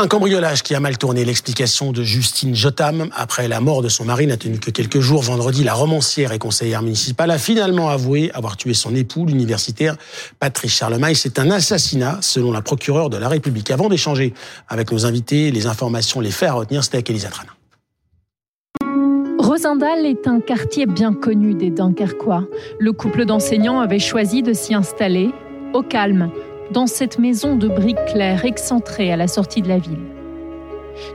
Un cambriolage qui a mal tourné. L'explication de Justine Jotam, après la mort de son mari, n'a tenu que quelques jours. Vendredi, la romancière et conseillère municipale a finalement avoué avoir tué son époux, l'universitaire Patrice Charlemagne. C'est un assassinat, selon la procureure de la République. Avant d'échanger avec nos invités, les informations, les faits à retenir, c'était avec Elisa Trana. Rosendal est un quartier bien connu des Dunkerquois. Le couple d'enseignants avait choisi de s'y installer, au calme, dans cette maison de briques claires excentrée à la sortie de la ville.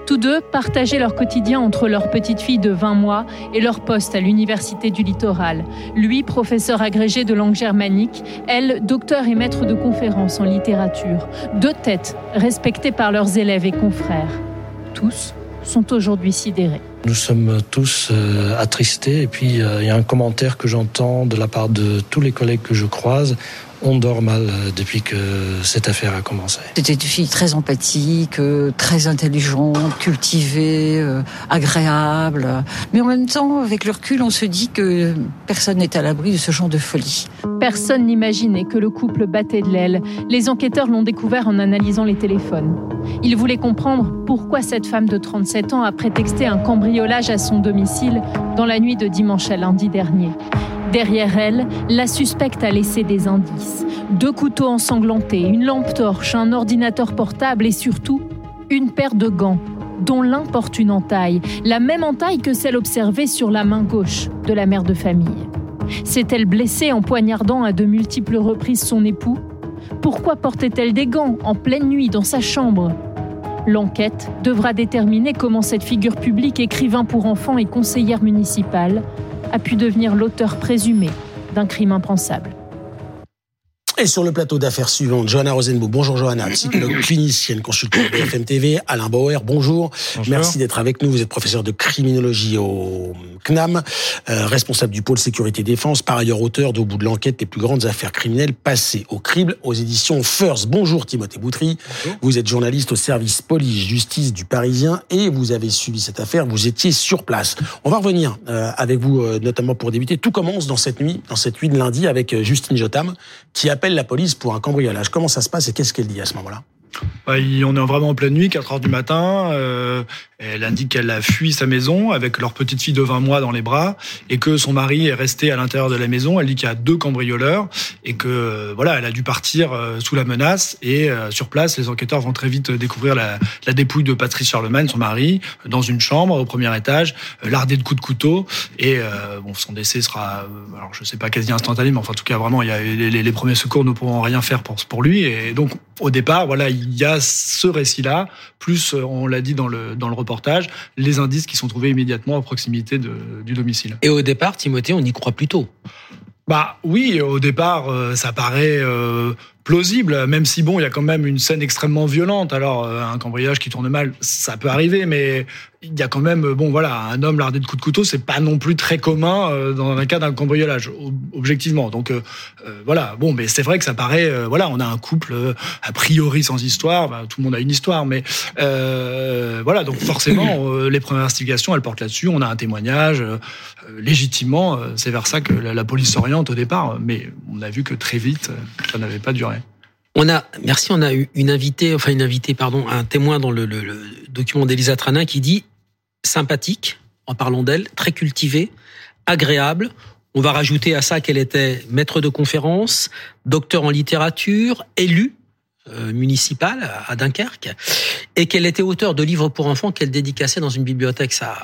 Tous deux partageaient leur quotidien entre leur petite fille de 20 mois et leur poste à l'université du littoral. Lui, professeur agrégé de langue germanique, elle, docteur et maître de conférences en littérature. Deux têtes respectées par leurs élèves et confrères. Tous sont aujourd'hui sidérés. Nous sommes tous euh, attristés et puis euh, il y a un commentaire que j'entends de la part de tous les collègues que je croise on dort mal euh, depuis que cette affaire a commencé. C'était une fille très empathique, euh, très intelligente, cultivée, euh, agréable. Mais en même temps, avec le recul, on se dit que personne n'est à l'abri de ce genre de folie. Personne n'imaginait que le couple battait de l'aile. Les enquêteurs l'ont découvert en analysant les téléphones. Ils voulaient comprendre pourquoi cette femme de 37 ans a prétexté un cambriolage à son domicile dans la nuit de dimanche à lundi dernier. Derrière elle, la suspecte a laissé des indices. Deux couteaux ensanglantés, une lampe torche, un ordinateur portable et surtout une paire de gants, dont l'un porte une entaille, la même entaille que celle observée sur la main gauche de la mère de famille. S'est-elle blessée en poignardant à de multiples reprises son époux? Pourquoi portait-elle des gants en pleine nuit dans sa chambre? L'enquête devra déterminer comment cette figure publique, écrivain pour enfants et conseillère municipale, a pu devenir l'auteur présumé d'un crime impensable. Et sur le plateau d'affaires suivante, Johanna Rosenbaum. Bonjour Johanna, psychologue clinicienne, consultante de BFM TV. Alain Bauer, bonjour. Merci d'être avec nous. Vous êtes professeur de criminologie au CNAM, euh, responsable du pôle sécurité défense, par ailleurs auteur d'Au bout de l'enquête des plus grandes affaires criminelles passées au crible aux éditions First. Bonjour Timothée Boutry. Vous êtes journaliste au service police-justice du Parisien et vous avez suivi cette affaire. Vous étiez sur place. On va revenir euh, avec vous, euh, notamment pour débuter. Tout commence dans cette nuit, dans cette nuit de lundi avec Justine Jotam, qui appelle la police pour un cambriolage. Comment ça se passe et qu'est-ce qu'elle dit à ce moment-là? Bah, on est vraiment en pleine nuit, 4 heures du matin. Euh, elle indique qu'elle a fui sa maison avec leur petite fille de 20 mois dans les bras et que son mari est resté à l'intérieur de la maison. Elle dit qu'il y a deux cambrioleurs et que euh, voilà, elle a dû partir euh, sous la menace. Et sur place, les enquêteurs vont très vite découvrir la, dépouille de Patrice Charlemagne, son mari, dans une chambre au premier étage, lardée de coups de couteau. Et son décès sera, alors je sais pas quasi instantané, mais enfin, en tout cas vraiment, il y a les, premiers secours ne pourront rien faire pour pour lui. Et donc au départ, voilà, il y a ce récit-là, plus, euh, on l'a dit dans le, dans le reportage, les indices qui sont trouvés immédiatement à proximité de, du domicile. Et au départ, Timothée, on y croit plutôt. Bah oui, au départ, euh, ça paraît euh, plausible, même si bon, il y a quand même une scène extrêmement violente. Alors, un cambriolage qui tourne mal, ça peut arriver, mais il y a quand même, bon voilà, un homme lardé de coups de couteau, c'est pas non plus très commun euh, dans le cas d'un cambriolage, objectivement. Donc euh, euh, voilà, bon, mais c'est vrai que ça paraît, voilà, on a un couple a priori sans histoire, bah, tout le monde a une histoire, mais voilà, donc forcément, les premières investigations, elles portent là-dessus. On a un témoignage, légitimement, c'est vers ça que la, la police s'oriente au départ, mais on a vu que très vite, ça n'avait pas duré. On a, merci, on a eu une invitée, enfin une invitée, pardon, un témoin dans le, le, le document d'Elisa Tranin qui dit sympathique, en parlant d'elle, très cultivée, agréable. On va rajouter à ça qu'elle était maître de conférence, docteur en littérature, élue euh, municipale à Dunkerque, et qu'elle était auteur de livres pour enfants qu'elle dédicaçait dans une bibliothèque. Ça,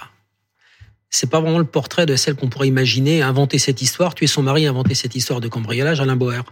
c'est pas vraiment le portrait de celle qu'on pourrait imaginer inventer cette histoire, tuer son mari, inventer cette histoire de cambriolage, Alain Boer.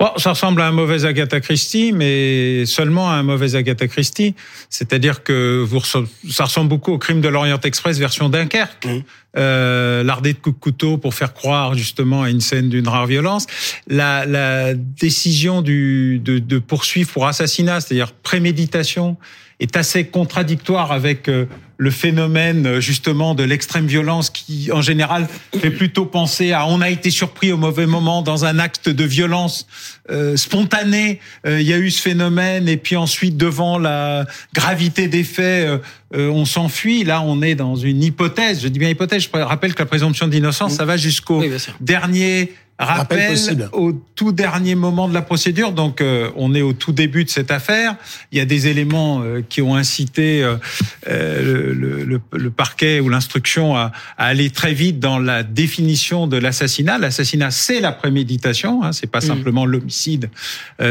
Bon, ça ressemble à un mauvais Agatha Christie, mais seulement à un mauvais Agatha Christie. C'est-à-dire que vous, ça ressemble beaucoup au crime de l'Orient Express version Dunkerque. Mmh. Euh, L'ardé de coups de couteau pour faire croire justement à une scène d'une rare violence. La, la décision du, de, de poursuivre pour assassinat, c'est-à-dire préméditation, est assez contradictoire avec euh, le phénomène euh, justement de l'extrême violence qui en général fait plutôt penser à on a été surpris au mauvais moment dans un acte de violence euh, spontané. Il y a eu ce phénomène et puis ensuite devant la gravité des faits on s'enfuit. Là on est dans une hypothèse. Je dis bien hypothèse je rappelle que la présomption d'innocence ça va jusqu'au dernier rappel, au tout dernier moment de la procédure. Donc, euh, on est au tout début de cette affaire. Il y a des éléments euh, qui ont incité euh, le, le, le, parquet ou l'instruction à, à, aller très vite dans la définition de l'assassinat. L'assassinat, c'est la préméditation. Hein, c'est pas mm. simplement l'homicide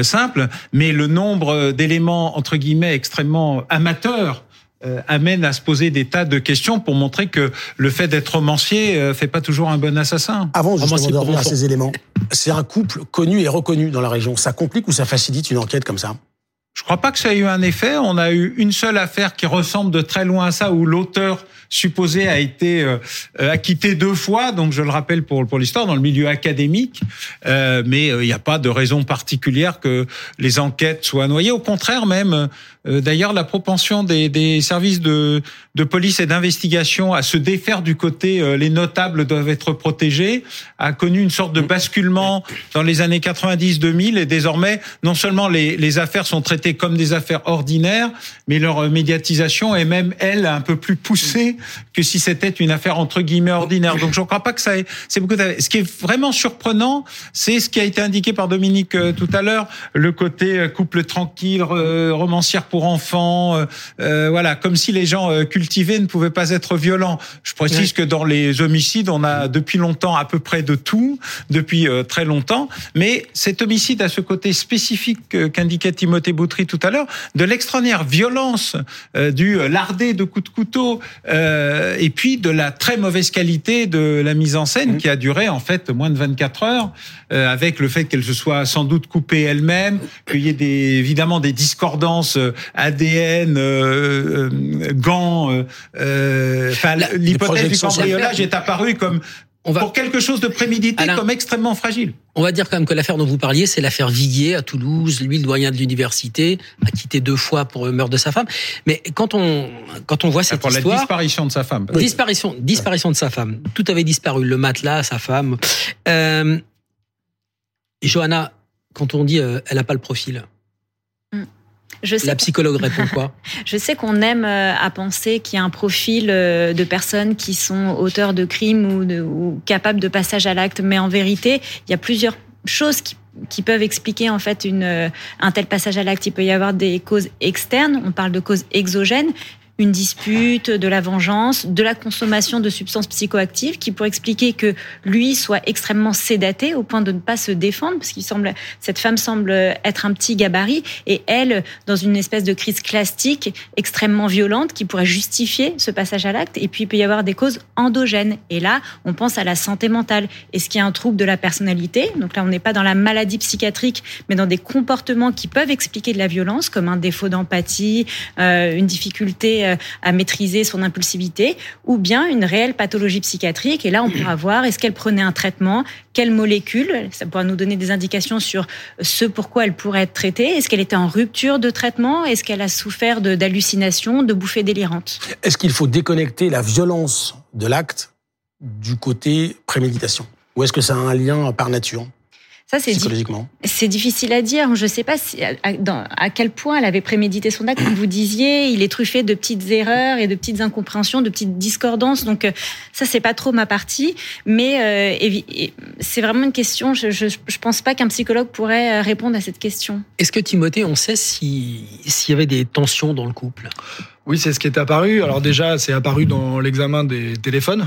simple, mais le nombre d'éléments entre guillemets extrêmement amateurs euh, amène à se poser des tas de questions pour montrer que le fait d'être romancier euh, fait pas toujours un bon assassin. Avant justement de revenir à ces éléments, c'est un couple connu et reconnu dans la région. Ça complique ou ça facilite une enquête comme ça? Je crois pas que ça ait eu un effet. On a eu une seule affaire qui ressemble de très loin à ça, où l'auteur supposé a été euh, acquitté deux fois, donc je le rappelle pour, pour l'histoire, dans le milieu académique. Euh, mais il n'y a pas de raison particulière que les enquêtes soient noyées. Au contraire, même, euh, d'ailleurs, la propension des, des services de, de, police et d'investigation à se défaire du côté euh, les notables doivent être protégés a connu une sorte de basculement dans les années 90-2000 et désormais, non seulement les, les, affaires sont traitées comme des affaires ordinaires, mais leur euh, médiatisation est même, elle, un peu plus poussée que si c'était une affaire entre guillemets ordinaire. Donc je ne crois pas que ça ait, c'est beaucoup. Ce qui est vraiment surprenant, c'est ce qui a été indiqué par Dominique tout à l'heure, le côté couple tranquille, romancière pour enfants, euh, euh, voilà, comme si les gens euh, cultivés ne pouvaient pas être violents. Je précise que dans les homicides, on a depuis longtemps à peu près de tout, depuis très longtemps, mais cet homicide a ce côté spécifique qu'indiquait Timothée Boutry tout à l'heure, de l'extraordinaire violence du lardé de coups de couteau, et puis de la très mauvaise qualité de la mise en scène mmh. qui a duré en fait moins de 24 heures, avec le fait qu'elle se soit sans doute coupée elle-même, qu'il y ait des, évidemment des discordances ADN, euh, euh, gants. Euh, enfin, l'hypothèse du cambriolage est apparue comme on va, pour quelque chose de prémédité comme extrêmement fragile. On va dire quand même que l'affaire dont vous parliez, c'est l'affaire Viguier à Toulouse. Lui, le doyen de l'université, a quitté deux fois pour le meurtre de sa femme. Mais quand on quand on voit cette pour histoire, la disparition de sa femme. Disparition, disparition de sa femme. Tout avait disparu, le matelas, sa femme. Euh, Johanna, quand on dit elle n'a pas le profil, je sais la psychologue répond quoi Je sais qu'on aime euh, à penser qu'il y a un profil euh, de personnes qui sont auteurs de crimes ou, de, ou capables de passage à l'acte, mais en vérité, il y a plusieurs choses qui qui peuvent expliquer en fait une, euh, un tel passage à l'acte. Il peut y avoir des causes externes, on parle de causes exogènes, une dispute, de la vengeance, de la consommation de substances psychoactives qui pourrait expliquer que lui soit extrêmement sédaté au point de ne pas se défendre parce qu'il semble cette femme semble être un petit gabarit et elle dans une espèce de crise classique extrêmement violente qui pourrait justifier ce passage à l'acte et puis il peut y avoir des causes endogènes. Et là on pense à la santé mentale. Est-ce qu'il y a un trouble de la personnalité? Donc là on n'est pas dans la maladie psychiatrique mais dans des comportements qui peuvent expliquer de la violence comme un défaut d'empathie euh, une difficulté euh, à maîtriser son impulsivité, ou bien une réelle pathologie psychiatrique. Et là, on pourra voir est-ce qu'elle prenait un traitement, quelle molécule, ça pourra nous donner des indications sur ce pourquoi elle pourrait être traitée. Est-ce qu'elle était en rupture de traitement? Est-ce qu'elle a souffert d'hallucinations, de, bouffées délirantes? Est-ce qu'il faut déconnecter la violence de l'acte du côté préméditation? Ou est-ce que ça a un lien par nature? Ça, c'est C'est difficile à dire. Je ne sais pas si, à, à, quel point elle avait prémédité son acte. Comme vous disiez, il est truffé de petites erreurs et de petites incompréhensions, de petites discordances. Donc, euh, ça, c'est pas trop ma partie. Mais euh, c'est vraiment une question. Je ne pense pas qu'un psychologue pourrait euh, répondre à cette question. Est-ce que Timothée, on sait s'il y avait des tensions dans le couple? Oui, c'est ce qui est apparu. Alors déjà, c'est apparu dans l'examen des téléphones.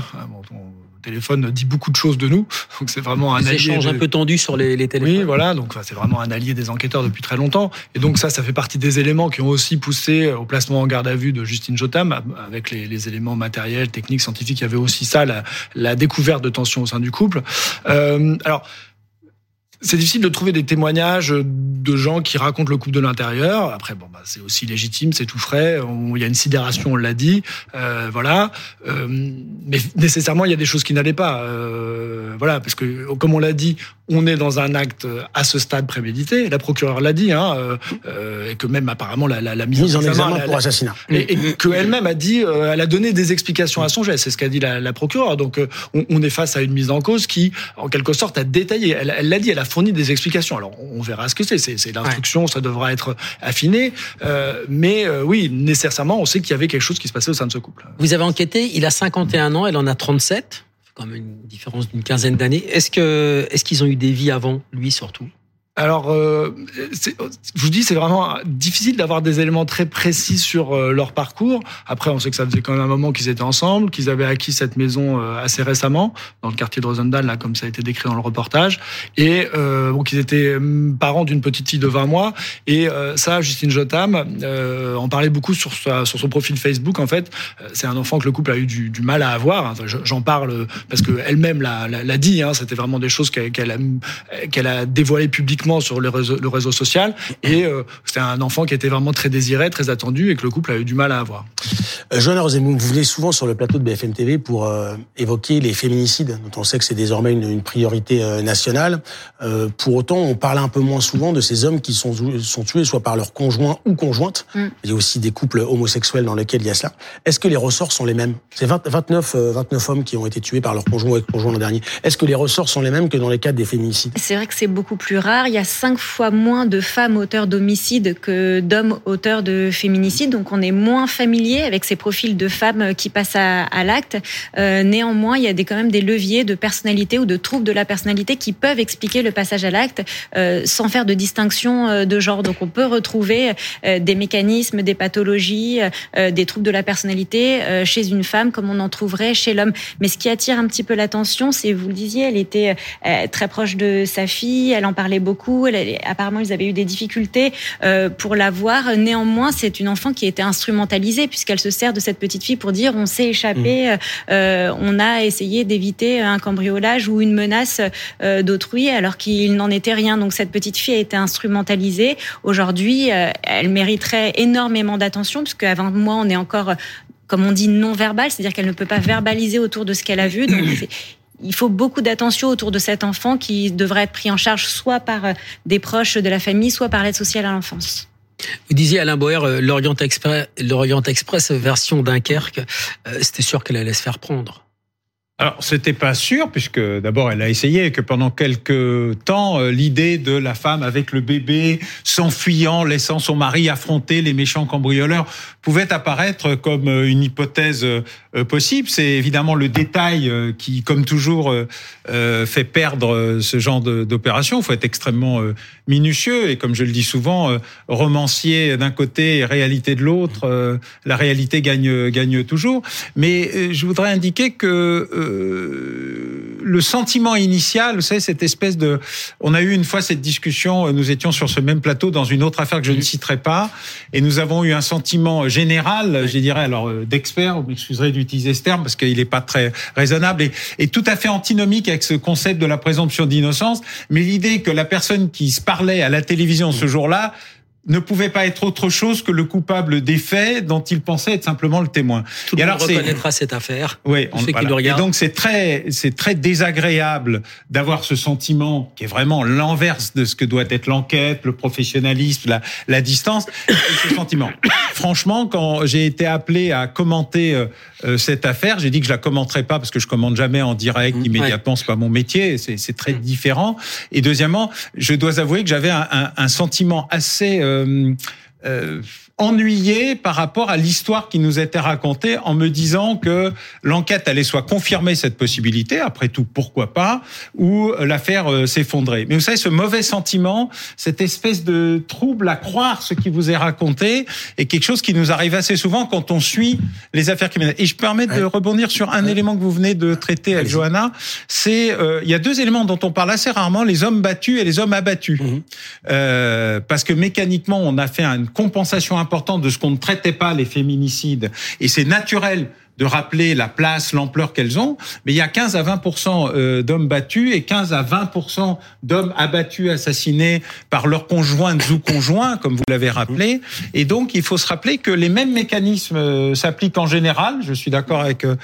Ah, téléphone dit beaucoup de choses de nous. Donc c'est vraiment un allié. un peu tendu sur les, les, téléphones. Oui, voilà. Donc c'est vraiment un allié des enquêteurs depuis très longtemps. Et donc ça, ça fait partie des éléments qui ont aussi poussé au placement en garde à vue de Justine Jotam, avec les, les éléments matériels, techniques, scientifiques. Il y avait aussi ça, la, la découverte de tensions au sein du couple. Euh, alors c'est difficile de trouver des témoignages de gens qui racontent le couple de l'intérieur. Après, bon, bah, c'est aussi légitime, c'est tout frais. il y a une sidération, on l'a dit, euh, voilà. Euh, mais nécessairement, il y a des choses qui n'allaient pas, euh, voilà, parce que comme on l'a dit, on est dans un acte à ce stade prémédité. La procureure l'a dit, hein, et que même apparemment la, la, la mise, en, examen pour assassinat, et, et qu'elle-même a dit, elle a donné des explications à son geste. C'est ce qu'a dit la, la procureure. Donc, on, on, est face à une mise en cause qui, en quelque sorte, a détaillé. Elle l'a dit, elle a fourni des explications. Alors, on verra ce que c'est. C'est l'instruction, ça devra être affiné. Euh, mais euh, oui, nécessairement, on sait qu'il y avait quelque chose qui se passait au sein de ce couple. Vous avez enquêté, il a 51 ans, elle en a 37 quand même une différence d'une quinzaine d'années. Est-ce que est-ce qu'ils ont eu des vies avant lui surtout? Alors, euh, je vous dis, c'est vraiment difficile d'avoir des éléments très précis sur euh, leur parcours. Après, on sait que ça faisait quand même un moment qu'ils étaient ensemble, qu'ils avaient acquis cette maison euh, assez récemment dans le quartier de Rosendal, là, comme ça a été décrit dans le reportage, et euh, bon, qu'ils étaient hum, parents d'une petite fille de 20 mois. Et ça, Justine Jotam en parlait beaucoup sur sa, sur son profil Facebook. En fait, c'est un enfant que le couple a eu du, du mal à avoir. J'en parle parce que elle-même l'a dit. Hein, C'était vraiment des choses qu'elle a, qu'elle a dévoilées publiquement sur le réseau, le réseau social. Et euh, c'était un enfant qui était vraiment très désiré, très attendu et que le couple a eu du mal à avoir. Euh, Johanna Rosemont, vous venez souvent sur le plateau de BFM TV pour euh, évoquer les féminicides, dont on sait que c'est désormais une, une priorité euh, nationale. Euh, pour autant, on parle un peu moins souvent de ces hommes qui sont, sont tués soit par leur conjoint ou conjointe. Mm. Il y a aussi des couples homosexuels dans lesquels il y a cela. Est-ce que les ressorts sont les mêmes? C'est 29, 29 hommes qui ont été tués par leur conjoint ou conjoint l'an dernier. Est-ce que les ressorts sont les mêmes que dans les cas des féminicides? C'est vrai que c'est beaucoup plus rare. Il y a cinq fois moins de femmes auteurs d'homicides que d'hommes auteurs de féminicides. Donc on est moins familier avec ces profils de femmes qui passent à, à l'acte. Euh, néanmoins, il y a des, quand même des leviers de personnalité ou de troubles de la personnalité qui peuvent expliquer le passage à l'acte euh, sans faire de distinction euh, de genre. Donc on peut retrouver euh, des mécanismes, des pathologies, euh, des troubles de la personnalité chez une femme comme on en trouverait chez l'homme. Mais ce qui attire un petit peu l'attention, c'est, vous le disiez, elle était très proche de sa fille, elle en parlait beaucoup, elle apparemment, ils avaient eu des difficultés euh, pour la voir. Néanmoins, c'est une enfant qui a été instrumentalisée puisqu'elle se sert de cette petite fille pour dire on s'est échappé, mmh. euh, on a essayé d'éviter un cambriolage ou une menace euh, d'autrui alors qu'il n'en était rien. Donc cette petite fille a été instrumentalisée. Aujourd'hui, elle mériterait énormément d'attention puisque 20 mois, on est encore comme on dit, non verbal, c'est-à-dire qu'elle ne peut pas verbaliser autour de ce qu'elle a vu. Donc, il faut beaucoup d'attention autour de cet enfant qui devrait être pris en charge soit par euh, des proches de la famille, soit par l'aide sociale à l'enfance. Vous disiez Alain Boer, euh, l'Orient Express, l'Orient Express version Dunkerque, euh, c'était sûr qu'elle allait se faire prendre. Alors, c'était pas sûr, puisque d'abord, elle a essayé, que pendant quelques temps, l'idée de la femme avec le bébé, s'enfuyant, laissant son mari affronter les méchants cambrioleurs, pouvait apparaître comme une hypothèse euh, possible. C'est évidemment le détail euh, qui, comme toujours, euh, fait perdre ce genre d'opération. Il faut être extrêmement minutieux et, comme je le dis souvent, romancier d'un côté et réalité de l'autre. La réalité gagne gagne toujours. Mais je voudrais indiquer que le sentiment initial, vous savez, cette espèce de, on a eu une fois cette discussion. Nous étions sur ce même plateau dans une autre affaire que je ne citerai pas, et nous avons eu un sentiment général, je dirais alors d'expert. Vous m'excuserez du utiliser ce terme parce qu'il n'est pas très raisonnable et, et, tout à fait antinomique avec ce concept de la présomption d'innocence. Mais l'idée que la personne qui se parlait à la télévision ce jour-là ne pouvait pas être autre chose que le coupable des faits dont il pensait être simplement le témoin. Tout le monde reconnaîtra cette affaire. Oui, on, voilà. Et donc c'est très, c'est très désagréable d'avoir ce sentiment qui est vraiment l'inverse de ce que doit être l'enquête, le professionnalisme, la, la distance. ce sentiment. Franchement, quand j'ai été appelé à commenter euh, euh, cette affaire, j'ai dit que je la commenterais pas parce que je commande jamais en direct mmh, immédiatement, ouais. c'est pas mon métier, c'est très différent. Et deuxièmement, je dois avouer que j'avais un, un, un, sentiment assez euh, euh, euh, ennuyé par rapport à l'histoire qui nous était racontée en me disant que l'enquête allait soit confirmer cette possibilité, après tout, pourquoi pas, ou l'affaire euh, s'effondrer. Mais vous savez, ce mauvais sentiment, cette espèce de trouble à croire ce qui vous est raconté, est quelque chose qui nous arrive assez souvent quand on suit les affaires criminelles. Et je permets de rebondir sur un ouais. élément que vous venez de traiter avec Johanna. C'est, euh, il y a deux éléments dont on parle assez rarement, les hommes battus et les hommes abattus. Mmh. Euh, parce que mécaniquement, on a fait une compensation important de ce qu'on ne traitait pas les féminicides. Et c'est naturel de rappeler la place, l'ampleur qu'elles ont, mais il y a 15 à 20% euh, d'hommes battus et 15 à 20% d'hommes abattus, assassinés par leurs conjointes ou conjoints, comme vous l'avez rappelé. Et donc, il faut se rappeler que les mêmes mécanismes euh, s'appliquent en général. Je suis d'accord avec euh,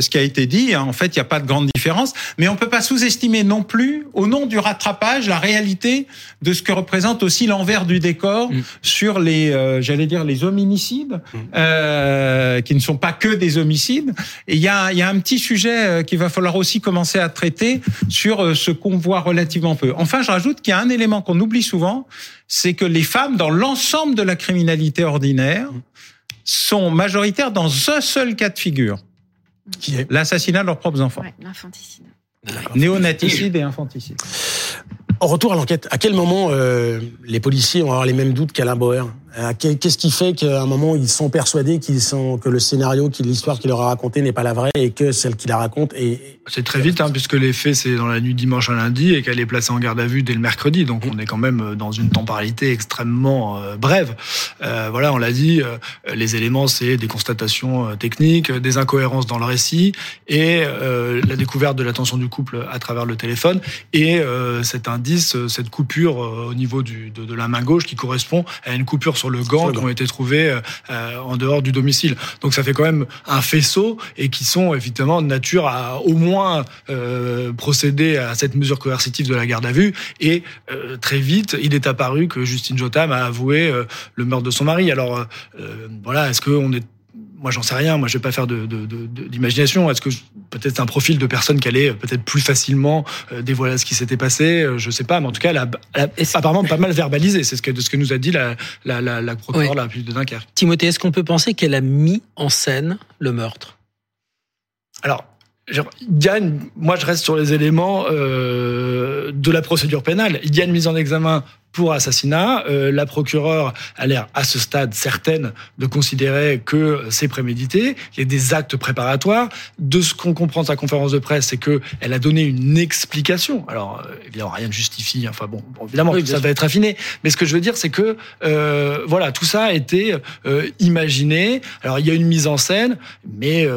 ce qui a été dit. En fait, il n'y a pas de grande différence, mais on peut pas sous-estimer non plus, au nom du rattrapage, la réalité de ce que représente aussi l'envers du décor mmh. sur les, euh, j'allais dire, les hominicides, mmh. euh, qui ne sont pas que des homicides et il y a, y a un petit sujet euh, qu'il va falloir aussi commencer à traiter sur euh, ce qu'on voit relativement peu. Enfin, je rajoute qu'il y a un élément qu'on oublie souvent, c'est que les femmes, dans l'ensemble de la criminalité ordinaire, sont majoritaires dans un seul cas de figure. Qui est? L'assassinat de leurs propres enfants. Ouais, l'infanticide. Néonaticide et infanticide. En retour à l'enquête, à quel moment euh, les policiers vont avoir les mêmes doutes qu'Alain Bauer euh, Qu'est-ce qui fait qu'à un moment ils sont persuadés qu'ils sont que le scénario, que l'histoire qu'il leur a racontée n'est pas la vraie et que celle qu'il la raconte est c'est très vite hein, puisque les faits c'est dans la nuit dimanche à lundi et qu'elle est placée en garde à vue dès le mercredi donc on est quand même euh, dans une temporalité extrêmement euh, brève. Euh, voilà, on l'a dit, euh, les éléments c'est des constatations techniques, des incohérences dans le récit et la découverte de l'attention du couple à travers le téléphone et cet indice, cette coupure au niveau du, de, de, la main gauche qui correspond à une coupure sur le gant qui ont été trouvés euh, en dehors du domicile. Donc ça fait quand même un faisceau et qui sont effectivement de nature à au moins euh, procéder à cette mesure coercitive de la garde à vue. Et euh, très vite, il est apparu que Justine Jotam a avoué euh, le meurtre de son mari. Alors euh, voilà, est-ce qu'on est moi j'en sais rien, moi je vais pas faire de, d'imagination. De, Est-ce que peut-être un profil de personne qui allait peut-être plus facilement euh, dévoiler ce qui s'était passé, euh, je sais pas, mais en tout cas elle a, elle a apparemment pas mal verbalisé. C'est ce que de ce que nous a dit la la la, la procureure la de Dunkerque. Timothée, est-ce qu'on peut penser qu'elle a mis en scène le meurtre? Alors il y a une, moi je reste sur les éléments euh, de la procédure pénale. Il y a une mise en examen pour assassinat. Euh, la procureure a l'air à ce stade certaine de considérer que c'est prémédité. Il y a des actes préparatoires. De ce qu'on comprend de sa conférence de presse, c'est que elle a donné une explication. Alors euh, évidemment rien ne justifie. Enfin bon, évidemment oui, ça va être affiné. Mais ce que je veux dire, c'est que euh, voilà tout ça a été euh, imaginé. Alors il y a une mise en scène, mais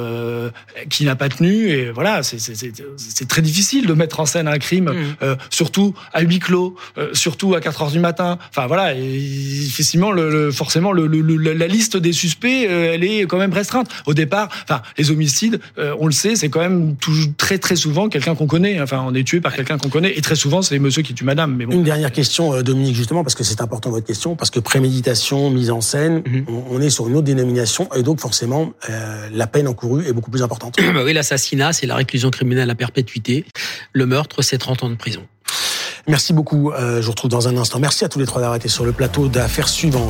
qui n'a pas tenu. Et voilà, c'est très difficile de mettre en scène un crime, mmh. surtout à huis clos, surtout à 4 heures du matin. Enfin voilà, et effectivement, le, le forcément, le, le, la liste des suspects, euh, elle est quand même restreinte. Au départ, enfin, les homicides, euh, on le sait, c'est quand même très très souvent quelqu'un qu'on connaît. Enfin, on est tué par quelqu'un qu'on connaît, et très souvent, c'est monsieur qui tue madame. Mais bon. Une dernière question, euh, Dominique, justement, parce que c'est important votre question, parce que préméditation, mise en scène, mm -hmm. on, on, est sur une autre dénomination, et donc forcément, euh, la peine encourue est beaucoup plus importante. bah oui, l'assassinat, c'est la réclusion criminelle à perpétuité. Le meurtre, c'est 30 ans de prison. Merci beaucoup. Euh, je vous retrouve dans un instant. Merci à tous les trois d'avoir été sur le plateau d'affaires suivantes.